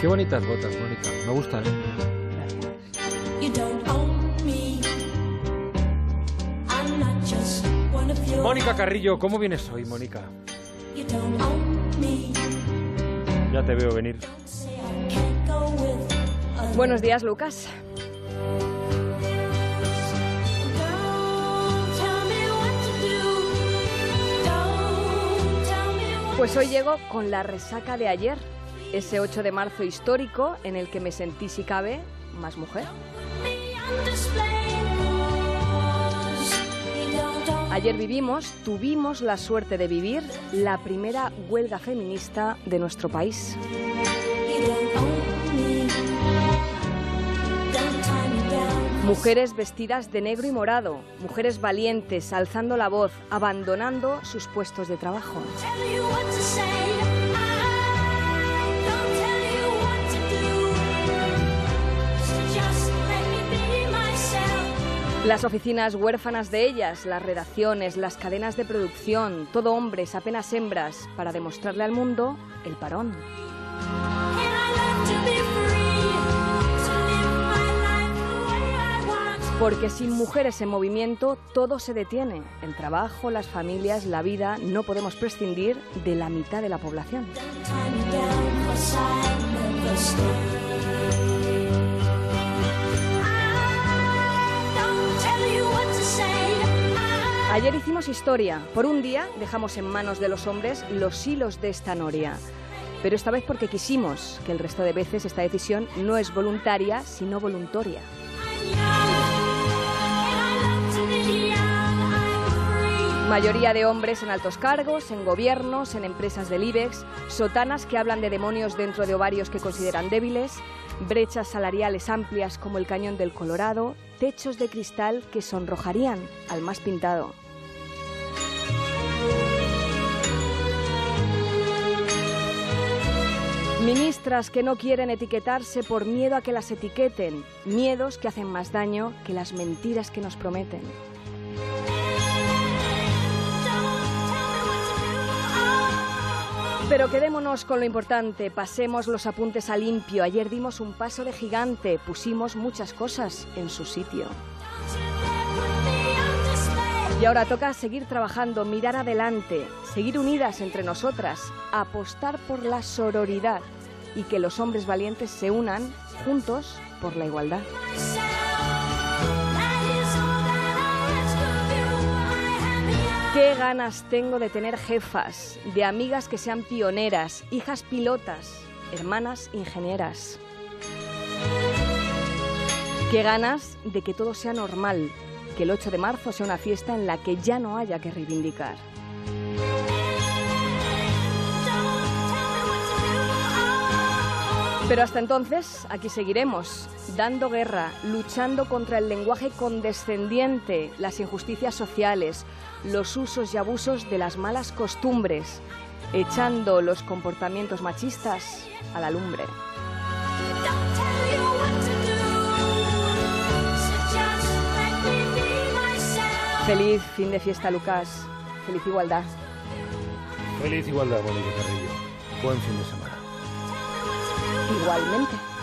Qué bonitas botas, Mónica. Me gustan. ¿eh? Mónica Carrillo, ¿cómo vienes hoy, Mónica? Ya te veo venir. Buenos días, Lucas. Pues hoy llego con la resaca de ayer, ese 8 de marzo histórico en el que me sentí, si cabe, más mujer. Ayer vivimos, tuvimos la suerte de vivir la primera huelga feminista de nuestro país. Mujeres vestidas de negro y morado, mujeres valientes, alzando la voz, abandonando sus puestos de trabajo. Las oficinas huérfanas de ellas, las redacciones, las cadenas de producción, todo hombres, apenas hembras, para demostrarle al mundo el parón. Porque sin mujeres en movimiento todo se detiene. El trabajo, las familias, la vida. No podemos prescindir de la mitad de la población. Ayer hicimos historia. Por un día dejamos en manos de los hombres los hilos de esta noria. Pero esta vez porque quisimos, que el resto de veces esta decisión no es voluntaria, sino voluntoria. Mayoría de hombres en altos cargos, en gobiernos, en empresas del IBEX, sotanas que hablan de demonios dentro de ovarios que consideran débiles, brechas salariales amplias como el cañón del Colorado, techos de cristal que sonrojarían al más pintado. Ministras que no quieren etiquetarse por miedo a que las etiqueten, miedos que hacen más daño que las mentiras que nos prometen. Pero quedémonos con lo importante, pasemos los apuntes a limpio. Ayer dimos un paso de gigante, pusimos muchas cosas en su sitio. Y ahora toca seguir trabajando, mirar adelante, seguir unidas entre nosotras, apostar por la sororidad y que los hombres valientes se unan juntos por la igualdad. Qué ganas tengo de tener jefas, de amigas que sean pioneras, hijas pilotas, hermanas ingenieras. Qué ganas de que todo sea normal, que el 8 de marzo sea una fiesta en la que ya no haya que reivindicar. Pero hasta entonces, aquí seguiremos, dando guerra, luchando contra el lenguaje condescendiente, las injusticias sociales, los usos y abusos de las malas costumbres, echando los comportamientos machistas a la lumbre. Feliz fin de fiesta, Lucas. Feliz igualdad. Feliz igualdad, Mónica Carrillo. Buen fin de semana. Igualmente.